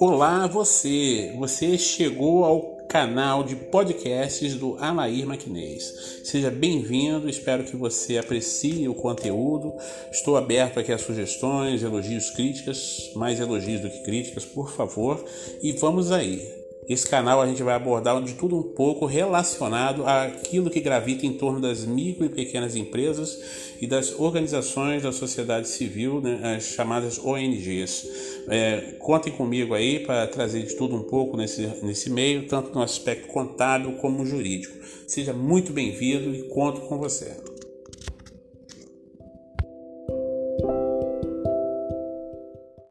Olá, você! Você chegou ao canal de podcasts do Alair Maquinês. Seja bem-vindo, espero que você aprecie o conteúdo. Estou aberto aqui a sugestões, elogios, críticas, mais elogios do que críticas, por favor. E vamos aí. Esse canal a gente vai abordar de tudo um pouco relacionado àquilo que gravita em torno das micro e pequenas empresas e das organizações da sociedade civil, né, as chamadas ONGs. É, contem comigo aí para trazer de tudo um pouco nesse, nesse meio, tanto no aspecto contábil como jurídico. Seja muito bem-vindo e conto com você.